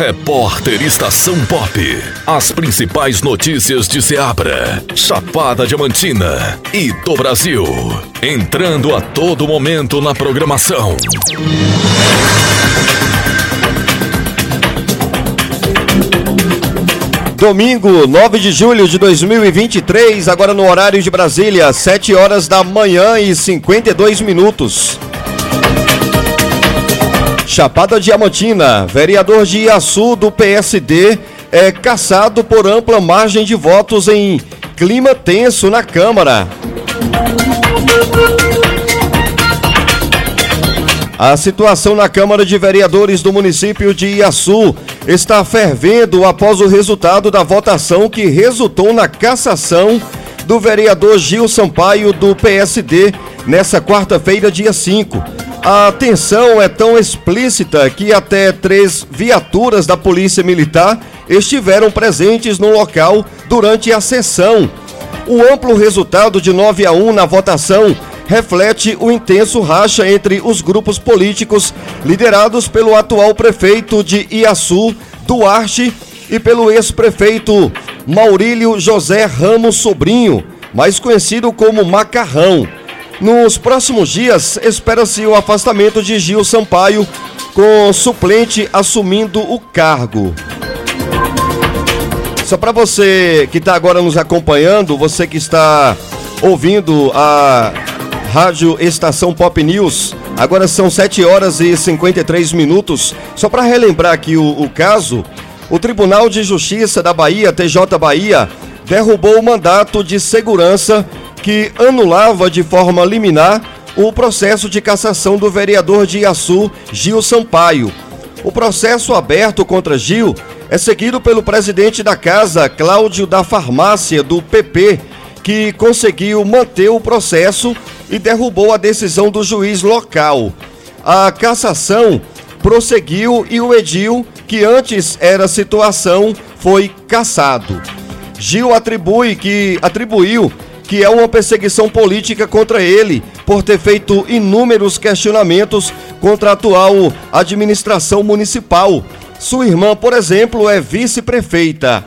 Repórter Estação Pop. As principais notícias de Seabra, Chapada Diamantina e do Brasil. Entrando a todo momento na programação. Domingo, 9 de julho de 2023, agora no horário de Brasília, 7 horas da manhã e 52 minutos. Chapada Diamantina, vereador de Iaçu do PSD é caçado por ampla margem de votos em clima tenso na Câmara. A situação na Câmara de Vereadores do município de Iaçu está fervendo após o resultado da votação que resultou na cassação do vereador Gil Sampaio do PSD nessa quarta-feira, dia 5. A tensão é tão explícita que até três viaturas da Polícia Militar estiveram presentes no local durante a sessão. O amplo resultado de 9 a 1 na votação reflete o intenso racha entre os grupos políticos liderados pelo atual prefeito de Iaçu, Duarte, e pelo ex-prefeito Maurílio José Ramos Sobrinho, mais conhecido como Macarrão. Nos próximos dias, espera-se o afastamento de Gil Sampaio, com suplente assumindo o cargo. Só para você que está agora nos acompanhando, você que está ouvindo a Rádio Estação Pop News. Agora são 7 horas e 53 minutos. Só para relembrar aqui o, o, caso, o Tribunal de Justiça da Bahia, TJ Bahia, derrubou o mandato de segurança que anulava de forma liminar o processo de cassação do vereador de Iaçu, Gil Sampaio. O processo aberto contra Gil é seguido pelo presidente da casa, Cláudio da Farmácia, do PP, que conseguiu manter o processo e derrubou a decisão do juiz local. A cassação prosseguiu e o edil, que antes era situação, foi cassado. Gil atribui que atribuiu que é uma perseguição política contra ele por ter feito inúmeros questionamentos contra a atual administração municipal. Sua irmã, por exemplo, é vice-prefeita.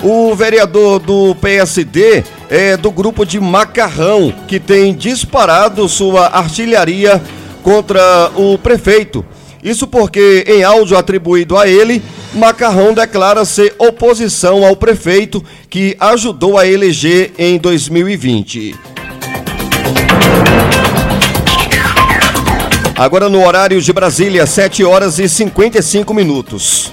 O vereador do PSD é do grupo de Macarrão, que tem disparado sua artilharia contra o prefeito. Isso porque, em áudio atribuído a ele, Macarrão declara ser oposição ao prefeito que ajudou a eleger em 2020. Agora no horário de Brasília, 7 horas e 55 minutos.